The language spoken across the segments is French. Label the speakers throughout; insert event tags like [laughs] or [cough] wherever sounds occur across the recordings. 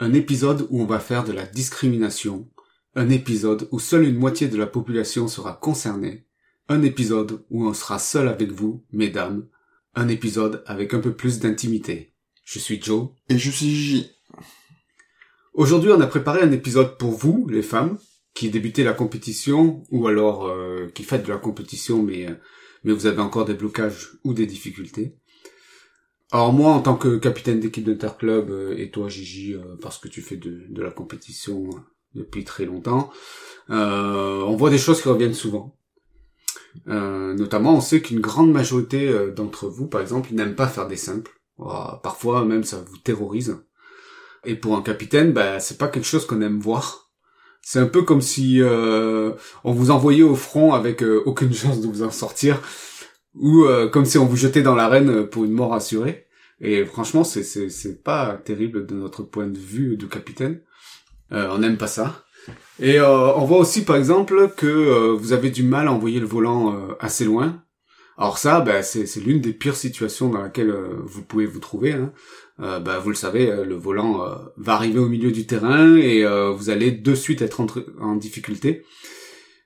Speaker 1: un épisode où on va faire de la discrimination, un épisode où seule une moitié de la population sera concernée, un épisode où on sera seul avec vous, mesdames, un épisode avec un peu plus d'intimité. Je suis Joe.
Speaker 2: Et je suis Gigi.
Speaker 1: Aujourd'hui, on a préparé un épisode pour vous, les femmes, qui débutez la compétition, ou alors euh, qui faites de la compétition, mais, euh, mais vous avez encore des blocages ou des difficultés. Alors moi, en tant que capitaine d'équipe d'Interclub, euh, et toi Gigi, euh, parce que tu fais de, la compétition euh, depuis très longtemps, on voit des choses qui reviennent souvent. notamment, on sait qu'une grande majorité d'entre vous, par exemple, n'aiment pas faire des simples. Oh, parfois, même, ça vous terrorise. Et pour un capitaine, bah, c'est pas quelque chose qu'on aime voir. C'est un peu comme si on vous envoyait au front avec aucune [laughs] chance de vous en sortir, ou comme si on vous jetait dans l'arène pour une mort assurée. Et franchement, c'est c'est pas terrible de notre point de vue de capitaine. Euh, on n'aime pas ça. Et euh, on voit aussi par exemple que euh, vous avez du mal à envoyer le volant euh, assez loin. Alors ça, bah, c'est l'une des pires situations dans laquelle euh, vous pouvez vous trouver. Hein. bah, vous le savez, le volant va arriver au milieu du terrain et vous allez de suite être en, en difficulté.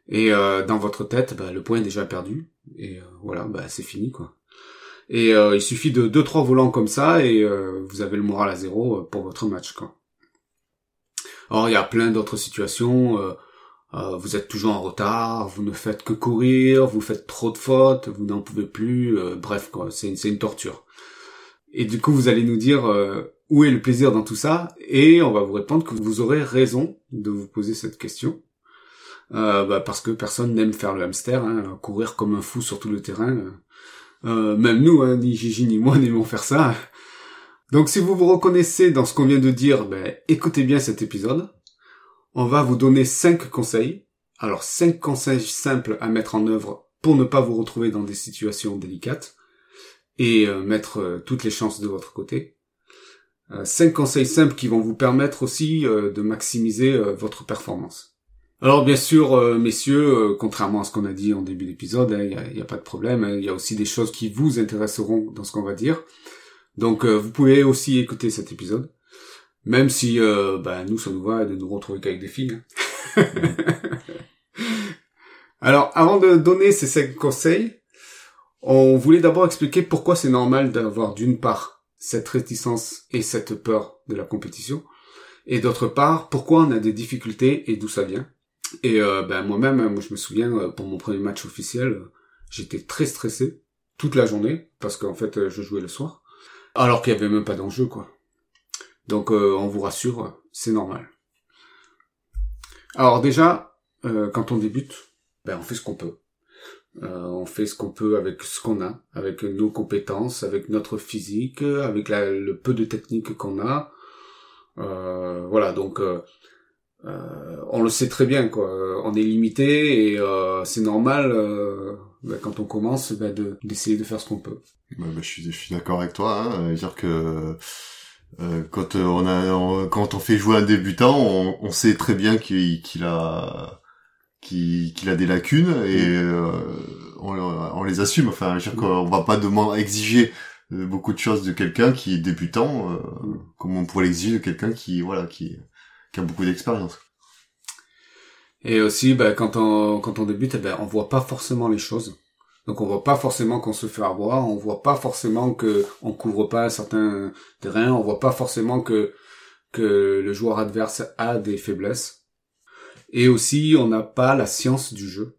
Speaker 1: Et dans votre tête, bah, le point est déjà perdu. Et voilà, bah, c'est fini quoi. Et euh, il suffit de deux trois volants comme ça et euh, vous avez le moral à zéro euh, pour votre match quoi. Alors il y a plein d'autres situations. vous êtes toujours en retard, vous ne faites que courir, vous faites trop de fautes, vous n'en pouvez plus. bref quoi, c'est une torture. Et du coup vous allez nous dire où est le plaisir dans tout ça et on va vous répondre que vous aurez raison de vous poser cette question. Euh, bah parce que personne n'aime faire le hamster, hein, courir comme un fou sur tout le terrain. Euh, même nous, hein, ni Gigi ni moi [laughs] n'aimons faire ça. Donc si vous vous reconnaissez dans ce qu'on vient de dire, ben, écoutez bien cet épisode. On va vous donner cinq conseils. Alors cinq conseils simples à mettre en œuvre pour ne pas vous retrouver dans des situations délicates et euh, mettre euh, toutes les chances de votre côté. cinq conseils simples qui vont vous permettre aussi de maximiser votre performance. Alors bien sûr, euh, messieurs, euh, contrairement à ce qu'on a dit en début d'épisode, il hein, n'y a, pas de problème, il hein, y a aussi des choses qui vous intéresseront dans ce qu'on va dire. Donc euh, vous pouvez aussi écouter cet épisode, même si bah, nous, ça nous va de nous retrouver qu'avec des filles. Hein. [laughs] Alors avant de donner ces cinq conseils, on voulait d'abord expliquer pourquoi c'est normal d'avoir d'une part cette réticence et cette peur de la compétition, et d'autre part pourquoi on a des difficultés et d'où ça vient. Et euh, ben moi-même, moi je me souviens euh, pour mon premier match officiel, euh, j'étais très stressé toute la journée parce qu'en fait je jouais le soir, alors qu'il y avait même pas d'enjeu quoi. Donc on vous rassure, c'est normal. Alors déjà, quand on débute, ben on fait ce qu'on peut. on fait ce qu'on peut avec ce qu'on a, avec nos compétences, avec notre physique, avec le peu de technique qu'on a. voilà, donc euh, on le sait très bien quoi. On est limité et euh, c'est normal euh, bah, quand on commence bah, de d'essayer de faire ce qu'on peut.
Speaker 2: Bah, bah, je suis, je suis d'accord avec toi. Hein, dire que euh, quand on a quand on fait jouer un débutant, on, on sait très bien qu'il a qu'il a des lacunes et on, on, les assume. Enfin, je veux dire qu'on va pas demander exiger beaucoup de choses de quelqu'un qui est débutant, mm. comme on pourrait l'exiger de quelqu'un qui voilà qui qui a beaucoup d'expérience.
Speaker 1: Et aussi, ben, quand on quand on débute, eh ben, on voit pas forcément les choses. Donc on voit pas forcément qu'on se fait avoir, on voit pas forcément que on couvre pas certains terrains, on voit pas forcément que que le joueur adverse a des faiblesses. Et aussi, on n'a pas la science du jeu.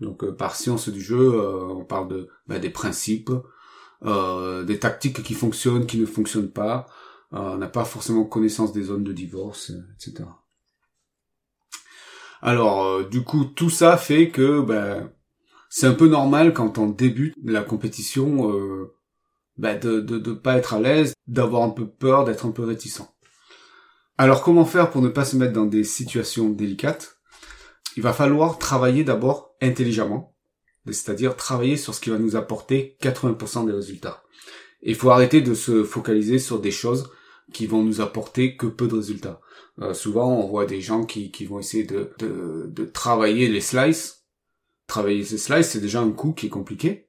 Speaker 1: Donc euh, par science du jeu, euh, on parle de ben, des principes, euh, des tactiques qui fonctionnent, qui ne fonctionnent pas, on n'a pas forcément connaissance des zones de divorce, euh, etc. Alors, euh, du coup, tout ça fait que ben, c'est un peu normal quand on débute la compétition ben, de, de, de pas être à l'aise, d'avoir un peu peur, d'être un peu réticent. Alors comment faire pour ne pas se mettre dans des situations délicates? Il va falloir travailler d'abord intelligemment, c'est-à-dire travailler sur ce qui va nous apporter 80% des résultats. Il faut arrêter de se focaliser sur des choses qui vont nous apporter que peu de résultats. Euh, souvent, on voit des gens qui, qui vont essayer de, de, de travailler les slices. Travailler ces slices, c'est déjà un coup qui est compliqué.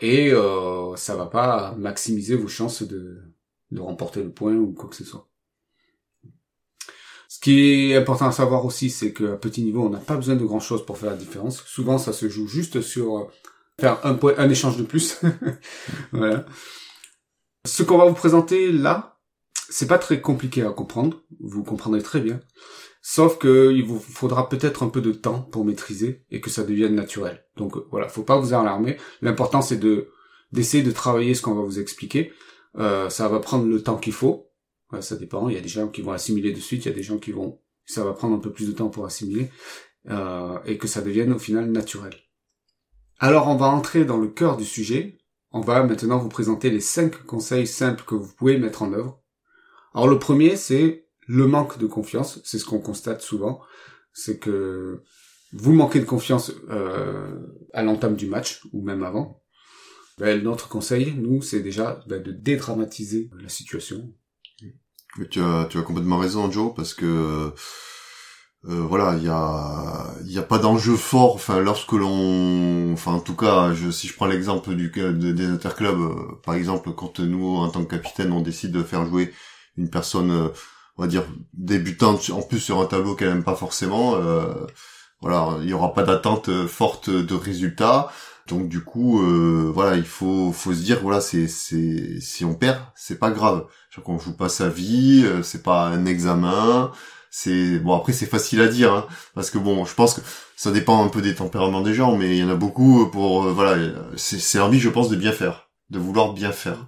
Speaker 1: Et euh, ça va pas maximiser vos chances de, de remporter le point ou quoi que ce soit. Ce qui est important à savoir aussi, c'est qu'à petit niveau, on n'a pas besoin de grand chose pour faire la différence. Souvent, ça se joue juste sur euh, faire un point, un échange de plus. [laughs] voilà. Ce qu'on va vous présenter là, c'est pas très compliqué à comprendre. Vous comprendrez très bien. Sauf que il vous faudra peut-être un peu de temps pour maîtriser et que ça devienne naturel. Donc euh, voilà, faut pas vous alarmer. L'important c'est de d'essayer de travailler ce qu'on va vous expliquer. Euh, ça va prendre le temps qu'il faut. ça dépend. Il y a des gens qui vont assimiler de suite. Il y a des gens qui vont. Ça va prendre un peu plus de temps pour assimiler euh, et que ça devienne au final naturel. Alors on va entrer dans le cœur du sujet on va maintenant vous présenter les cinq conseils simples que vous pouvez mettre en œuvre. Alors le premier, c'est le manque de confiance. C'est ce qu'on constate souvent. C'est que vous manquez de confiance euh, à l'entame du match ou même avant. Ben, notre conseil, nous, c'est déjà ben, de dédramatiser la situation.
Speaker 2: Tu as, tu as complètement raison, Joe, parce que euh, voilà, il y a, y a pas d'enjeu fort. Enfin, lorsque l'on, enfin, en tout cas, je, si je prends l'exemple du des interclubs, euh, par exemple, quand nous, en tant que capitaine, on décide de faire jouer une personne, euh, on va dire débutante, en plus sur un tableau qu'elle aime pas forcément, voilà, il y aura pas d'attente forte de résultats. Donc du coup, voilà, il faut, faut se dire, voilà, c'est, c'est, si on perd, c'est pas grave. qu'on joue pas sa vie, c'est pas un examen c'est bon après c'est facile à dire hein, parce que bon je pense que ça dépend un peu des tempéraments des gens mais il y en a beaucoup pour euh, voilà c'est envie je pense de bien faire de vouloir bien faire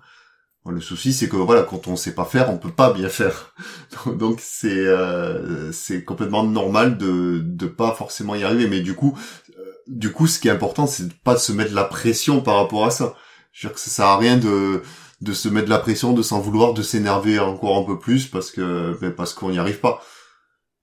Speaker 2: le souci c'est que voilà quand on sait pas faire on peut pas bien faire. [laughs] Donc c'est euh, c'est complètement normal de de pas forcément y arriver. Mais du coup euh, du coup ce qui est important c'est de pas se mettre la pression par rapport à ça. Je veux dire que ça sert à rien de de se mettre la pression de s'en vouloir de s'énerver encore un peu plus parce que ben, parce qu'on n'y arrive pas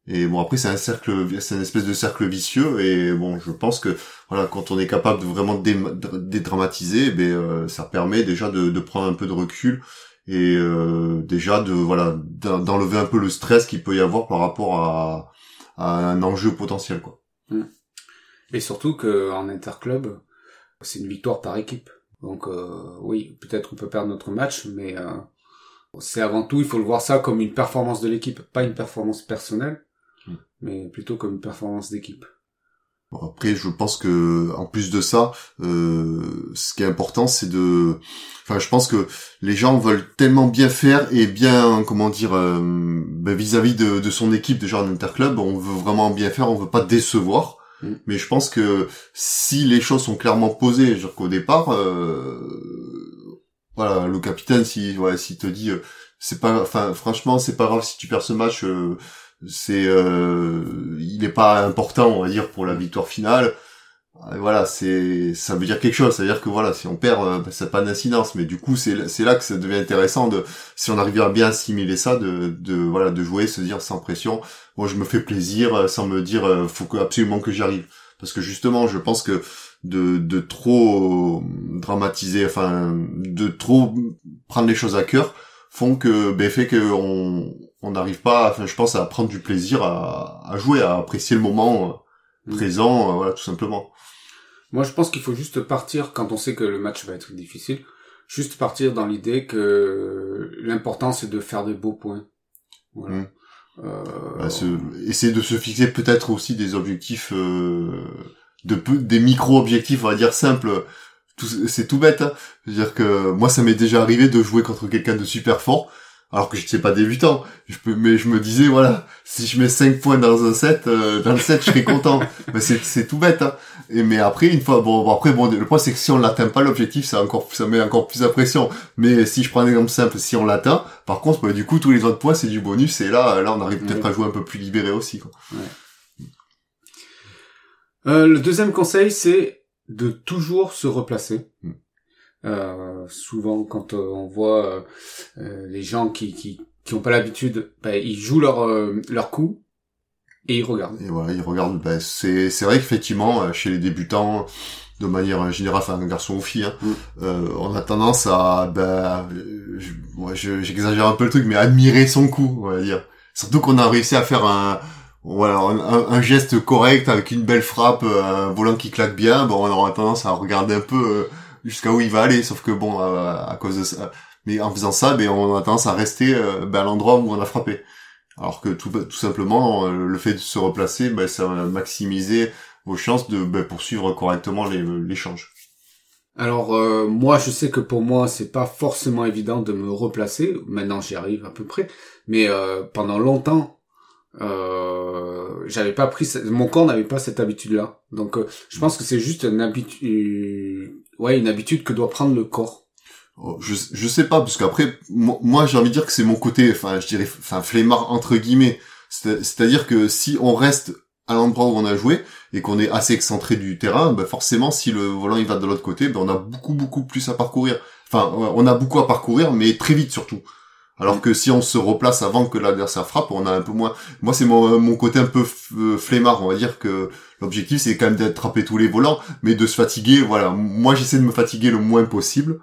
Speaker 2: et bon après c'est un cercle, c'est une espèce de cercle vicieux et bon je pense que voilà quand on est capable de vraiment dédramatiser, ben euh, ça permet déjà de, de, prendre un peu de recul et euh, déjà de voilà d'enlever un peu le stress qu'il peut y avoir par rapport à, à un enjeu potentiel quoi. Mmh.
Speaker 1: Et surtout que en interclub c'est une victoire par équipe. Donc euh, oui peut-être on peut perdre notre match mais euh, c'est avant tout il faut le voir ça comme une performance de l'équipe, pas une performance personnelle mais plutôt comme une performance d'équipe.
Speaker 2: après, je pense que en plus de ça, euh, ce qui est important, c'est de, enfin, je pense que les gens veulent tellement bien faire et bien, comment dire, euh, ben, vis-à-vis de, de, son équipe déjà en interclub, on veut vraiment bien faire, on veut pas décevoir. Mm. Mais je pense que si les choses sont clairement posées, genre qu'au départ, euh, voilà, le capitaine, si, ouais, s'il te dit, euh, c'est pas, enfin, franchement, c'est pas grave si tu perds ce match c'est euh, il n'est pas important on va dire pour la victoire finale. Voilà c'est ça veut dire quelque chose. C'est à dire que voilà si on perd ben, ça n'a pas d'incidence mais du coup c'est c'est là que ça devient intéressant de si on arrive à bien assimiler ça de de voilà de jouer se dire sans pression moi je me fais plaisir euh, sans me dire euh, faut que absolument que j'arrive parce que justement je pense que de de trop dramatiser enfin de trop prendre les choses à cœur font que ben fait que on on n'arrive pas, enfin, je pense, à prendre du plaisir à, à jouer, à apprécier le moment euh, mm. présent, euh, voilà, tout simplement.
Speaker 1: Moi, je pense qu'il faut juste partir quand on sait que le match va être difficile, juste partir dans l'idée que l'important c'est de faire des beaux points. Voilà. Mm.
Speaker 2: Euh... Bah, essayer de se fixer peut-être aussi des objectifs, euh, de des micro-objectifs, on va dire simples. C'est tout bête. Hein. C'est-à-dire que moi, ça m'est déjà arrivé de jouer contre quelqu'un de super fort alors que je n'étais pas débutant. Je peux, mais je me disais, voilà, si je mets 5 points dans un set, euh, dans le set, je serais content. [laughs] mais c'est, c'est tout bête. Hein. Et mais après, une fois, bon, après, bon, le point c'est que si on l'atteint pas l'objectif, ça encore, ça met encore plus de pression. Mais si je prends un exemple simple, si on l'atteint, par contre, bah, du coup, tous les autres points c'est du bonus. Et là, là, on arrive peut-être à jouer un peu plus libéré aussi. Quoi. Ouais.
Speaker 1: Euh, le deuxième conseil, c'est de toujours se replacer. Hmm. Euh, souvent, quand euh, on voit euh, les gens qui, qui, qui ont pas l'habitude, ben, ils jouent leur euh, leur coup et ils regardent.
Speaker 2: Et voilà, ils regardent. Ben, c'est c'est vrai qu'effectivement, euh, chez les débutants, de manière générale, enfin un garçon ou fille, hein,
Speaker 1: Mm.
Speaker 2: euh, on a tendance à, ben, euh, je- moi, je- j'exagère un peu le truc, mais admirer son coup, on va dire. Surtout qu'on a réussi à faire un, voilà, un, geste correct avec une belle frappe, euh, un volant qui claque bien. Bon, on aura tendance à regarder un peu euh, jusqu'à où il va aller, sauf que bon, à, cause de ça, mais en faisant ça, ben, on a tendance à rester euh, ben, à l'endroit où on a frappé. Alors que tout, tout simplement, euh, le fait de se replacer, ben, ça va maximiser vos chances de ben, poursuivre correctement les- l'échange.
Speaker 1: Alors euh, moi je sais que pour moi c'est pas forcément évident de me replacer. Maintenant j'y arrive à peu près, mais euh, pendant longtemps euh, j'avais pas pris mon corps n'avait pas cette habitude là. Donc euh, je pense que c'est juste une habitude ouais une habitude que doit prendre le corps.
Speaker 2: Oh, Je, je sais pas, parce qu'après, mo- moi j'ai envie de dire que c'est mon côté, enfin je dirais, enfin flemmard entre guillemets. C'est- C'est-à-dire que si on reste à l'endroit où on a joué et qu'on est assez excentré du terrain, ben forcément si le volant il va de l'autre côté, ben on a beaucoup beaucoup plus à parcourir. Enfin, on a beaucoup à parcourir, mais très vite surtout. Alors que si on se replace avant que l'adversaire frappe, on a un peu moins. Moi, c'est mon, mon côté un peu euh, flemmard. On va dire que l'objectif, c'est quand même d'attraper tous les volants, mais de se fatiguer. Voilà. Moi, j'essaie de me fatiguer le moins possible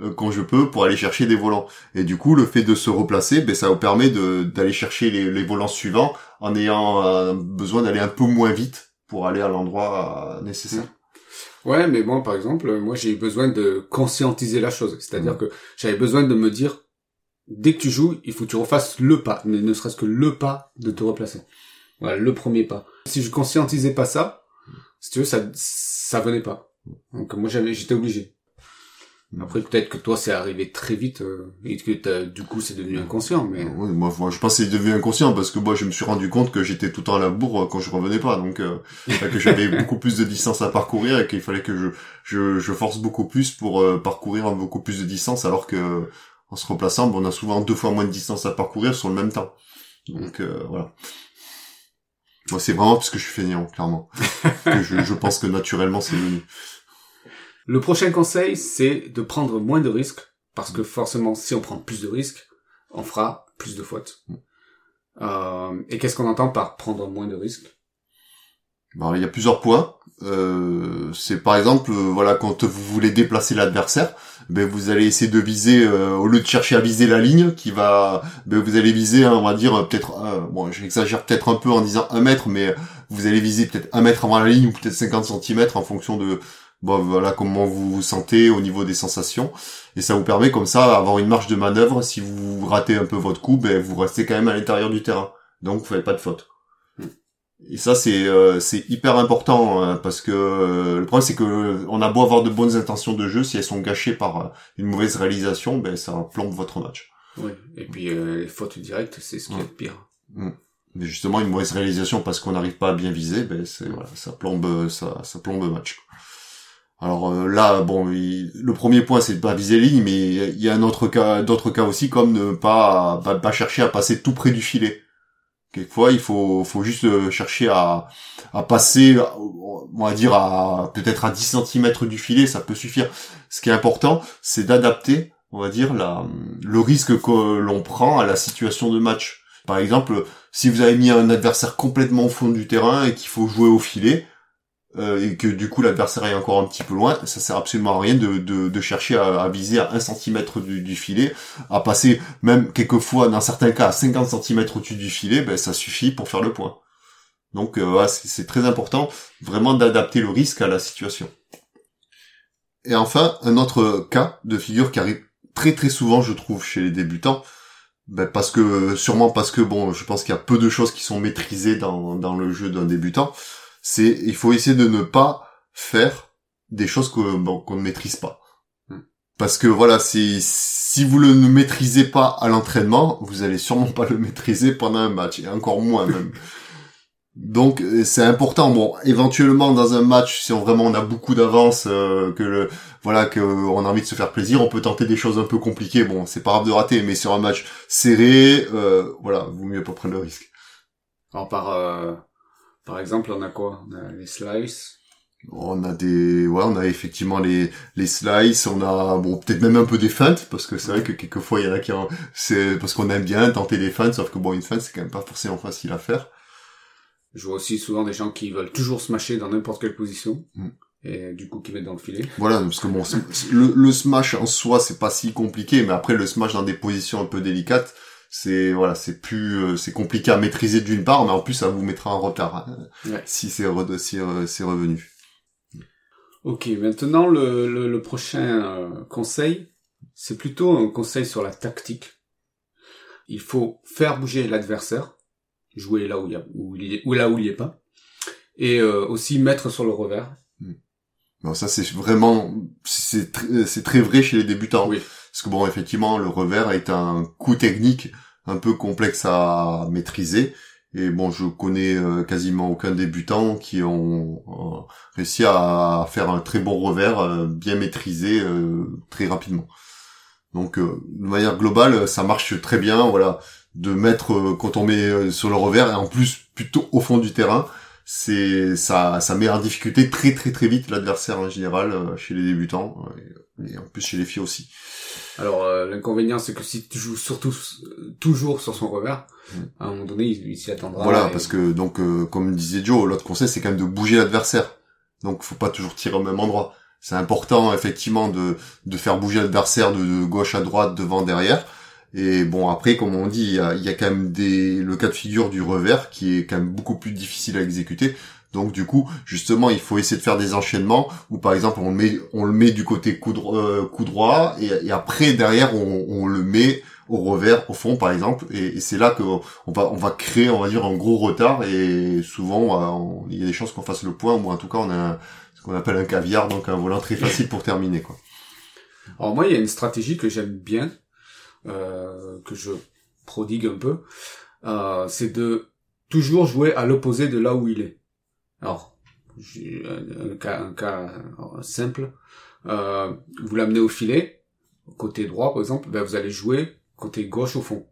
Speaker 2: euh, quand je peux pour aller chercher des volants. Et du coup, le fait de se replacer, ben, ça vous permet de d'aller chercher les, les volants suivants en ayant euh, besoin d'aller un peu moins vite pour aller à l'endroit euh, nécessaire.
Speaker 1: Ouais, mais moi, par exemple, moi, j'ai eu besoin de conscientiser la chose. C'est-à-dire
Speaker 2: Mm.
Speaker 1: que j'avais besoin de me dire, dès que tu joues, il faut que tu refasses le pas, ne, ne serait-ce que le pas de te replacer. Voilà, le premier pas. Si je conscientisais pas ça, si tu veux, ça, ça venait pas. Donc moi, j'avais, j'étais obligé. Après, peut-être que toi, c'est arrivé très vite euh, et que t'as- du coup, c'est devenu inconscient, mais
Speaker 2: Oui, moi, moi, je pense que c'est devenu inconscient parce que moi, je me suis rendu compte que j'étais tout le temps à la bourre euh, quand je revenais pas, donc euh, que j'avais [laughs] beaucoup plus de distance à parcourir et qu'il fallait que je, je, je force beaucoup plus pour euh, parcourir beaucoup plus de distance, alors que en se replaçant, bon, on a souvent deux fois moins de distance à parcourir sur le même temps. Donc euh, voilà. Moi, c'est vraiment parce que je suis feignant, clairement. [laughs] que je, je pense que naturellement, c'est venu.
Speaker 1: Le prochain conseil, c'est de prendre moins de risques, parce que forcément, si on prend plus de risques, on fera plus de fautes. Euh, et qu'est-ce qu'on entend par prendre moins de risques?
Speaker 2: Alors, il y a plusieurs points. Euh, c'est par exemple, euh, voilà, quand vous voulez déplacer l'adversaire, ben vous allez essayer de viser euh, au lieu de chercher à viser la ligne qui va, ben vous allez viser, hein, on va dire peut-être, euh, bon, j'exagère peut-être un peu en disant un mètre, mais vous allez viser peut-être un mètre avant la ligne ou peut-être 50 centimètres en fonction de, bon, voilà, comment vous vous sentez au niveau des sensations, et ça vous permet comme ça d'avoir une marge de manœuvre. Si vous ratez un peu votre coup, ben vous restez quand même à l'intérieur du terrain, donc vous faites pas de faute. Et ça c'est euh, c'est hyper important hein, parce que euh, le problème c'est que euh, on a beau avoir de bonnes intentions de jeu si elles sont gâchées par euh, une mauvaise réalisation, ben ça plombe votre match.
Speaker 1: Oui. Et puis euh, les fautes directes, c'est ce qui est le pire.
Speaker 2: Mais justement une mauvaise réalisation parce qu'on n'arrive pas à bien viser, ben c'est voilà, ça plombe ça ça plombe le match. Alors euh, là bon, il- le premier point c'est de pas viser ligne, mais il y a un autre cas d'autres cas aussi comme ne pas, pas pas chercher à passer tout près du filet. Quelquefois, il faut, faut juste euh, chercher à, passer, on va dire, à peut-être à 10 cm du filet, ça peut suffire. Ce qui est important, c'est d'adapter, on va dire, le risque que l'on prend à la situation de match. Par exemple, si vous avez mis un adversaire complètement au fond du terrain et qu'il faut jouer au filet, euh, et que du coup l'adversaire est encore un petit peu loin, ça sert absolument à rien de, de, chercher à, viser à 1 cm du, filet, à passer même quelquefois dans certains cas à 50 cm au-dessus du filet, ben ça suffit pour faire le point. Donc euh, c'est très important vraiment d'adapter le risque à la situation. Et enfin, un autre cas de figure qui arrive très très souvent, je trouve, chez les débutants, ben parce que sûrement parce que bon, je pense qu'il y a peu de choses qui sont maîtrisées dans, dans le jeu d'un débutant. C'est il faut essayer de ne pas faire des choses que bon, qu'on ne maîtrise pas.
Speaker 1: Hmm.
Speaker 2: Parce que voilà, c'est si vous le ne maîtrisez pas à l'entraînement, vous allez sûrement pas le maîtriser pendant un match et encore moins même. [laughs] Donc euh, c'est important. Bon, éventuellement dans un match, si on vraiment on a beaucoup d'avance, euh, que le voilà que on a envie de se faire plaisir, on peut tenter des choses un peu compliquées. Bon, c'est pas grave de rater, mais sur un match serré, euh, voilà, vaut mieux pas prendre le risque.
Speaker 1: Alors par euh, par exemple, on a quoi? On a les slices.
Speaker 2: On a des, ouais, on a effectivement les les slices, on a bon peut-être même un peu des feintes parce que c'est vrai que quelquefois il y en a qui, en... c'est parce qu'on aime bien tenter des feintes, sauf que bon une feinte c'est quand même pas forcément facile à faire.
Speaker 1: Je vois aussi souvent des gens qui veulent toujours smasher dans n'importe quelle position.
Speaker 2: Mm.
Speaker 1: Et du coup, qui mettent dans le filet.
Speaker 2: Voilà, parce que bon, le, le smash en soi, c'est pas si compliqué, mais après le smash dans des positions un peu délicates, c'est voilà, c'est plus, euh, c'est compliqué à maîtriser d'une part, mais en plus ça vous mettra en retard hein,
Speaker 1: Ouais.
Speaker 2: si c'est re- si, euh, c'est revenu.
Speaker 1: Ok, maintenant le, le, le prochain euh, conseil, c'est plutôt un conseil sur la tactique. Il faut faire bouger l'adversaire, jouer là où il y a, où il est, ou là où il y est pas, et euh, aussi mettre sur le revers.
Speaker 2: Non, ça c'est vraiment, c'est tr- c'est très vrai chez les débutants.
Speaker 1: Oui.
Speaker 2: Parce que bon, effectivement, le revers est un coup technique un peu complexe à maîtriser. Et bon, je connais euh, quasiment aucun débutant qui ont euh, réussi à faire un très bon revers euh, bien maîtrisé très rapidement. Donc, de manière globale, ça marche très bien. Voilà, de mettre quand on met sur le revers et en plus plutôt au fond du terrain, c'est ça, ça met en difficulté très très très vite l'adversaire en général chez les débutants et en plus chez les filles aussi.
Speaker 1: Alors euh, l'inconvénient, c'est que si tu joues surtout toujours sur son revers,
Speaker 2: Mm.
Speaker 1: à un moment donné, il, il s'y attendra.
Speaker 2: Voilà,
Speaker 1: et-
Speaker 2: parce que donc euh, comme disait Joe, l'autre conseil c'est quand même de bouger l'adversaire. Donc faut pas toujours tirer au même endroit. C'est important effectivement de de faire bouger l'adversaire de, de gauche à droite, devant, derrière. Et bon après comme on dit, il y a, il y a quand même des le cas de figure du revers qui est quand même beaucoup plus difficile à exécuter. Donc du coup, justement, il faut essayer de faire des enchaînements où par exemple on le met on le met du côté coup, euh, coup droit et, après derrière on, on le met au revers au fond par exemple et, c'est là que on va on va créer on va dire un gros retard et souvent on- il y a des chances qu'on fasse le point ou en tout cas on a ce qu'on appelle un caviar donc un volant très facile pour terminer quoi.
Speaker 1: Alors moi, il y a une stratégie que j'aime bien, euh, que je prodigue un peu, euh, c'est de toujours jouer à l'opposé de là où il est. Alors, j'ai un, cas, un cas euh, simple, euh, vous l'amenez au filet, côté droit par exemple, ben vous allez jouer côté gauche au fond.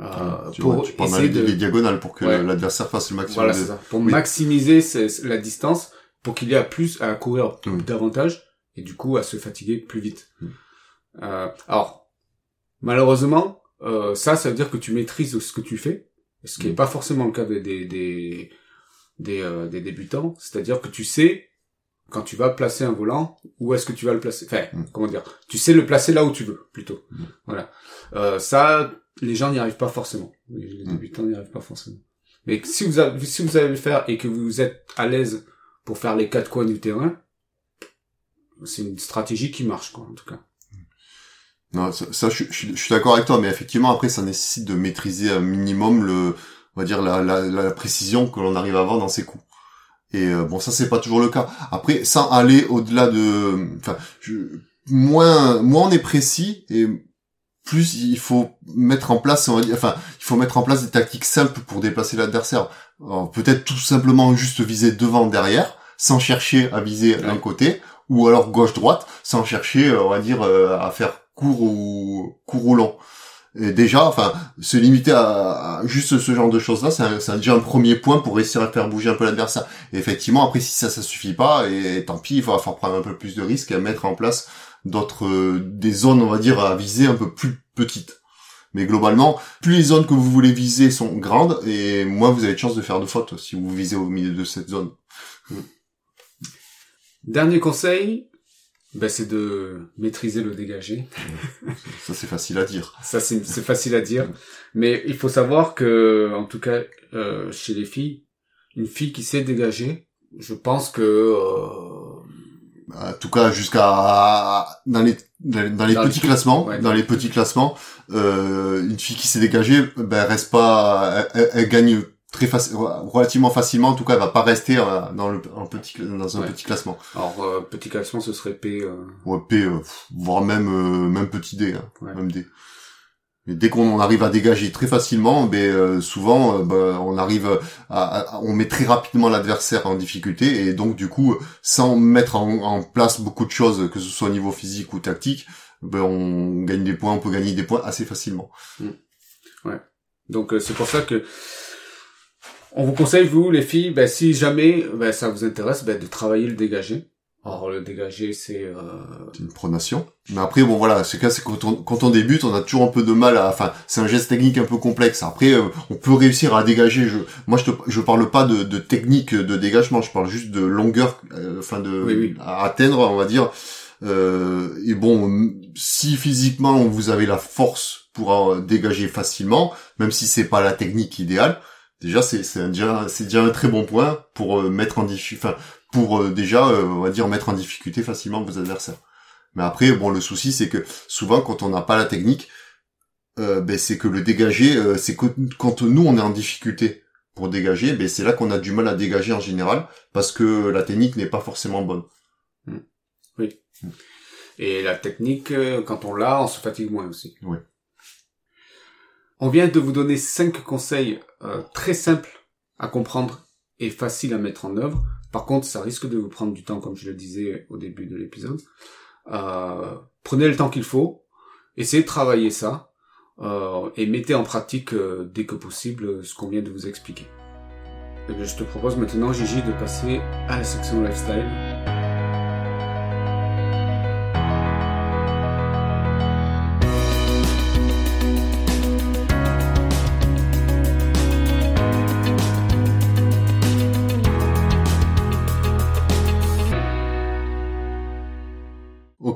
Speaker 1: Euh,
Speaker 2: tu
Speaker 1: pour
Speaker 2: vois, tu prends
Speaker 1: essayer de-
Speaker 2: les diagonales pour que
Speaker 1: Ouais.
Speaker 2: l'adversaire fasse le maximum
Speaker 1: Voilà,
Speaker 2: de
Speaker 1: ça. Pour
Speaker 2: Oui.
Speaker 1: maximiser la distance, pour qu'il ait à plus à courir
Speaker 2: Oui.
Speaker 1: davantage et du coup à se fatiguer plus vite. Euh, alors, malheureusement, euh, ça, ça veut dire que tu maîtrises ce que tu fais, ce qui n'est pas forcément le cas des des des des, euh, des débutants. C'est-à-dire que tu sais quand tu vas placer un volant, où est-ce que tu vas le placer Enfin,
Speaker 2: Mm.
Speaker 1: comment dire? Tu sais le placer là où tu veux, plutôt.
Speaker 2: Mm.
Speaker 1: Voilà. Euh, ça, les gens n'y arrivent pas forcément. Les
Speaker 2: Mm.
Speaker 1: débutants n'y arrivent pas forcément. Mais si vous, avez, si vous allez le faire et que vous êtes à l'aise pour faire les quatre coins du terrain, c'est une stratégie qui marche, quoi, en tout cas.
Speaker 2: Non, ça, ça, je, je- je suis d'accord avec toi, mais effectivement après ça nécessite de maîtriser un minimum le, on va dire la, la, la précision que l'on arrive à avoir dans ses coups. Et euh, bon, ça c'est pas toujours le cas. Après, sans aller au-delà de, enfin, je- moins, moins on est précis et plus il faut mettre en place, on va dire, enfin, il faut mettre en place des tactiques simples pour déplacer l'adversaire. Peut-être tout simplement juste viser devant, derrière, sans chercher à viser d'un
Speaker 1: Ouais.
Speaker 2: côté, ou alors gauche-droite, sans chercher, euh, on va dire, euh, à faire court ou court ou long. Déjà, enfin, se limiter à, juste ce genre de choses-là, c'est déjà un premier point pour réussir à faire bouger un peu l'adversaire. Effectivement, après, si ça, ça suffit pas, et, tant pis, il va falloir prendre un peu plus de risques et mettre en place d'autres, euh, des zones, on va dire, à viser un peu plus petites. Mais globalement, plus les zones que vous voulez viser sont grandes, et moins vous avez de chances de faire de fautes si vous visez au milieu de cette zone.
Speaker 1: Dernier conseil, ben, c'est de maîtriser le dégagé.
Speaker 2: Ça, c'est facile à dire.
Speaker 1: Ça, c'est facile à dire. Mais il faut savoir que, en tout cas, euh, chez les filles, une fille qui sait dégager, je pense que... euh,
Speaker 2: En tout cas, jusqu'à dans les dans les, dans petits classements,
Speaker 1: ouais.
Speaker 2: dans les petits classements, euh, une fille qui s'est dégagée, ben reste pas, elle, elle- elle gagne très faci- relativement facilement. En tout cas, elle va pas rester euh, dans le en petit dans un
Speaker 1: Ouais.
Speaker 2: petit classement.
Speaker 1: alors, euh, petit classement, ce serait P... euh,
Speaker 2: Ou P, euh, voire même euh, même petit D, hein,
Speaker 1: Ouais.
Speaker 2: même D. Mais dès qu'on arrive à dégager très facilement, ben euh, souvent ben, on arrive à, à- on met très rapidement l'adversaire en difficulté et donc du coup sans mettre en, en place beaucoup de choses que ce soit au niveau physique ou tactique, ben on gagne des points, on peut gagner des points assez facilement.
Speaker 1: Donc euh, c'est pour ça que On vous conseille, vous, les filles, ben, si jamais ben, ça vous intéresse, ben, de travailler le dégagé. Alors le dégagé, c'est... Euh...
Speaker 2: Une pronation. Mais après, bon voilà, c'est cas, c'est quand on, quand on débute, on a toujours un peu de mal à... Enfin, c'est un geste technique un peu complexe. Après, euh, on peut réussir à dégager. Je, moi, je te, je parle pas de, de technique de dégagement, je parle juste de longueur, euh, enfin de
Speaker 1: Oui, oui.
Speaker 2: à atteindre, on va dire. Euh, et bon, si physiquement vous avez la force pour euh, dégager facilement, même si c'est pas la technique idéale, déjà c'est déjà c'est déjà un très bon point pour euh, mettre en difficulté, enfin pour euh, déjà euh, on va dire mettre en difficulté facilement vos adversaires. Mais après bon le souci c'est que souvent quand on n'a pas la technique, ben c'est que le dégager c'est que quand nous on est en difficulté pour dégager, ben c'est là qu'on a du mal à dégager en général parce que la technique n'est pas forcément bonne.
Speaker 1: Et la technique, quand on l'a, on se fatigue moins aussi.
Speaker 2: Oui.
Speaker 1: On vient de vous donner cinq conseils euh, très simples à comprendre et faciles à mettre en œuvre. Par contre, ça risque de vous prendre du temps, comme je le disais au début de l'épisode. Euh, prenez le temps qu'il faut, essayez de travailler ça euh, et mettez en pratique dès que possible ce qu'on vient de vous expliquer. Je te propose maintenant, Gigi, de passer à la section lifestyle.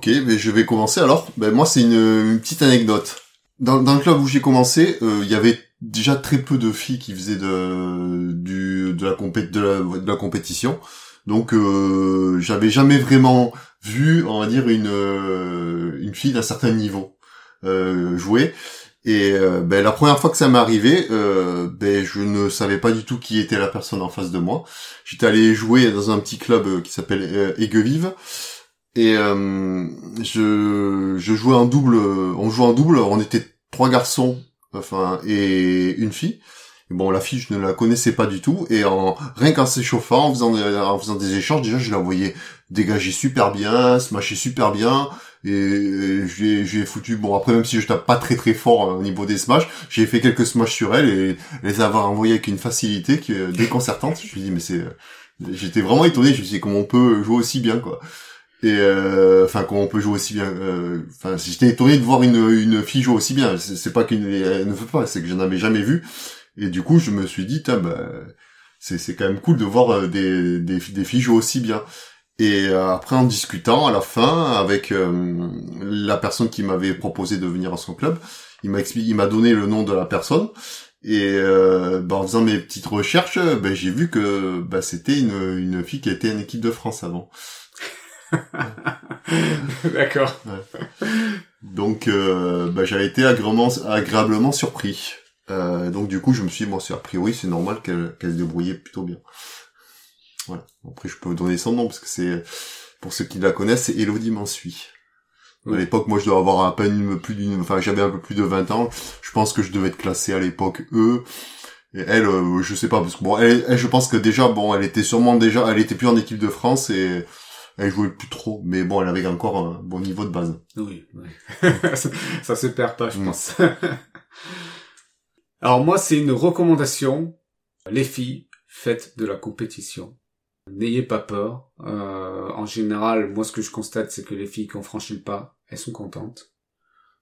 Speaker 2: Ok, mais je vais commencer alors. Ben moi c'est une, une petite anecdote. Dans, dans le club où j'ai commencé, euh, il y avait déjà très peu de filles qui faisaient de du de la compétition. Donc euh, j'avais jamais vraiment vu, on va dire une euh, une fille d'un certain niveau euh, jouer. Et euh, ben, la première fois que ça m'est arrivé, euh, ben, je ne savais pas du tout qui était la personne en face de moi. J'étais allé jouer dans un petit club euh, qui s'appelle euh, Aiguevive. Et euh, je, je jouais en double, on jouait en double, on était trois garçons, enfin, et une fille. Bon, la fille, je ne la connaissais pas du tout, et en, rien qu'en s'échauffant, en faisant, des- en faisant des échanges, déjà, je la voyais dégager super bien, smasher super bien, et j'ai j'ai foutu, bon, après, même si je tape pas très très fort hein, au niveau des smash, j'ai fait quelques smash sur elle, et les avoir envoyés avec une facilité qui est déconcertante. Je me suis dit, mais c'est, j'étais vraiment étonné, je me suis dit, comment on peut jouer aussi bien, quoi. Et euh, enfin, comment on peut jouer aussi bien. euh, Enfin, j'étais étonné de voir une, une fille jouer aussi bien. C'est pas qu'elle ne veut pas, c'est que je n'en avais jamais vu. Et du coup, je me suis dit, bah, c'est c'est quand même cool de voir euh, des, des, des filles jouer aussi bien. Et euh, après, en discutant à la fin avec euh, la personne qui m'avait proposé de venir à son club, il m'a expliqué, il m'a donné le nom de la personne. Et euh, bah, en faisant mes petites recherches, ben, j'ai vu que bah, c'était une, une fille qui était en équipe de France avant. [laughs]
Speaker 1: D'accord.
Speaker 2: Donc euh, bah, j'ai été agréablement, agréablement surpris. Euh, donc du coup je me suis dit, bon c'est a priori c'est normal qu'elle qu'elle se débrouillait plutôt bien. Voilà. Après je peux vous donner son nom parce que c'est pour ceux qui la connaissent c'est Elodie Mansuy. À l'époque moi je dois avoir à peine plus d'une enfin j'avais un peu plus de 20 ans. Je pense que je devais être classé à l'époque E. Et elle euh, je sais pas parce que bon elle, elle, je pense que déjà bon elle était sûrement déjà elle était plus en équipe de France et elle jouait plus trop mais bon elle avait encore un bon niveau de base.
Speaker 1: Oui, oui. [laughs] ça, ça se perd pas, je
Speaker 2: Mm.
Speaker 1: pense. [laughs] Alors moi, c'est une recommandation. Les filles, faites de la compétition. N'ayez pas peur. Euh, en général, moi, ce que je constate, c'est que les filles qui ont franchi le pas, elles sont contentes.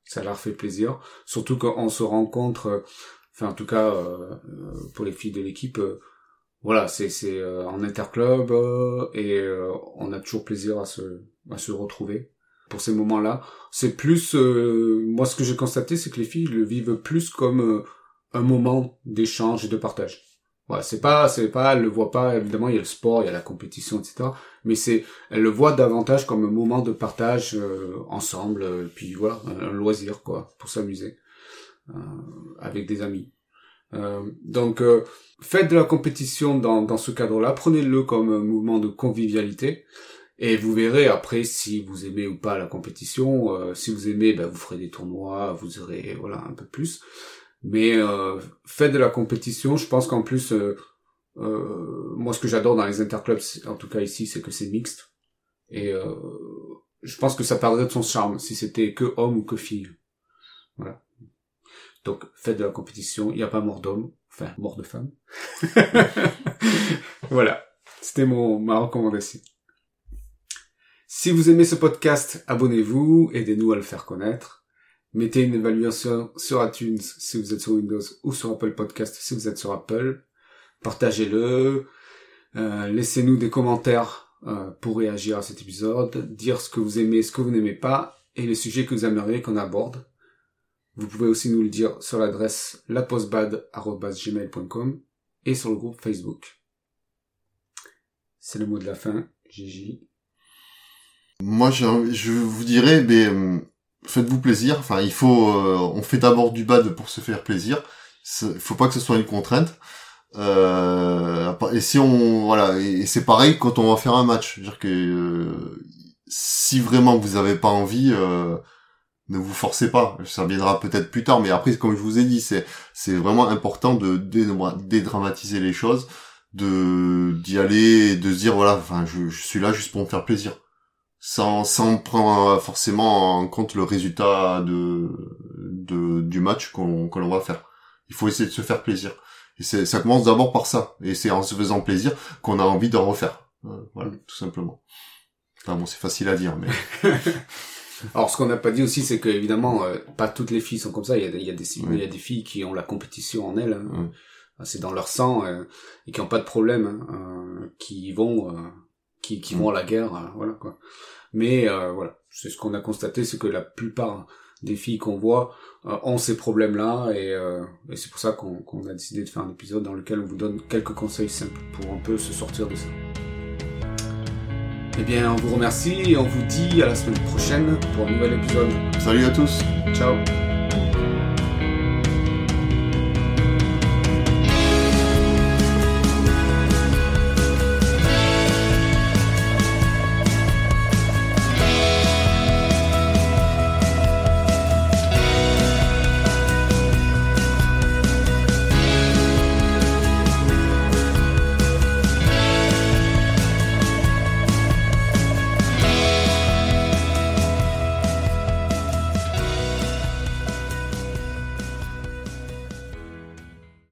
Speaker 1: Ça leur fait plaisir. Surtout quand on se rencontre, euh, enfin, en tout cas, euh, pour les filles de l'équipe, voilà, c'est c'est euh, en interclub euh, et euh, on a toujours plaisir à se à se retrouver pour ces moments-là. C'est plus, euh, moi ce que j'ai constaté, c'est que les filles le vivent plus comme euh, un moment d'échange et de partage. Voilà, c'est pas, c'est pas, elles le voient pas. Évidemment, il y a le sport, il y a la compétition, etc. Mais c'est, elles le voient davantage comme un moment de partage euh, ensemble, euh, puis voilà, un, un loisir quoi, pour s'amuser euh, avec des amis. Euh, donc, euh, faites de la compétition dans, dans ce cadre-là. Prenez-le comme un mouvement de convivialité. Et vous verrez après si vous aimez ou pas la compétition. Euh, si vous aimez, ben, vous ferez des tournois, vous aurez voilà un peu plus. Mais euh, faites de la compétition. Je pense qu'en plus, euh, euh, moi ce que j'adore dans les interclubs, en tout cas ici, c'est que c'est mixte. Et je pense que ça perdrait de son charme si c'était que homme ou que fille. Voilà. Donc faites de la compétition. Il n'y a pas mort d'homme. Enfin, mort de femme. [laughs] voilà. C'était mon, ma recommandation. Si vous aimez ce podcast, abonnez-vous, aidez-nous à le faire connaître. Mettez une évaluation sur iTunes si vous êtes sur Windows ou sur Apple Podcast si vous êtes sur Apple. Partagez-le. Euh, laissez-nous des commentaires euh, pour réagir à cet épisode, dire ce que vous aimez, ce que vous n'aimez pas et les sujets que vous aimeriez qu'on aborde. Vous pouvez aussi nous le dire sur l'adresse lapostbad.gmail.com et sur le groupe Facebook. C'est le mot de la fin, Gigi.
Speaker 2: Moi, je, je vous dirais, mais euh, faites-vous plaisir. Enfin, il faut, euh, on fait d'abord du bad pour se faire plaisir. Il faut pas que ce soit une contrainte. Euh, et si on, voilà, et, c'est pareil quand on va faire un match. C'est-à-dire que euh, si vraiment vous avez pas envie, euh, ne vous forcez pas. Ça viendra peut-être plus tard, mais après, comme je vous ai dit, c'est c'est vraiment important de dédramatiser les choses, de d'y aller, de se dire voilà, enfin, je, je, suis là juste pour me faire plaisir, sans sans prendre forcément en compte le résultat de, de du match qu'on va faire. Il faut essayer de se faire plaisir. Et ça commence d'abord par ça, et c'est en se faisant plaisir qu'on a envie d'en refaire. Euh, voilà, tout simplement. Enfin bon, c'est facile à dire, mais. [laughs]
Speaker 1: Alors, ce qu'on n'a pas dit aussi, c'est que évidemment, euh, pas toutes les filles sont comme ça. Il y a, il y a des, il y a des filles qui ont la compétition en elles. Hein. C'est dans leur sang euh, et qui n'ont pas de problème, hein, euh, qui vont, qui, qui vont à la guerre, voilà quoi. Mais voilà, c'est ce qu'on a constaté, c'est que la plupart des filles qu'on voit ont ces problèmes-là et, et c'est pour ça qu'on qu'on a décidé de faire un épisode dans lequel on vous donne quelques conseils simples pour un peu se sortir de ça. Eh bien, on vous remercie et on vous dit à la semaine prochaine pour un nouvel épisode.
Speaker 2: Salut à tous.
Speaker 1: Ciao.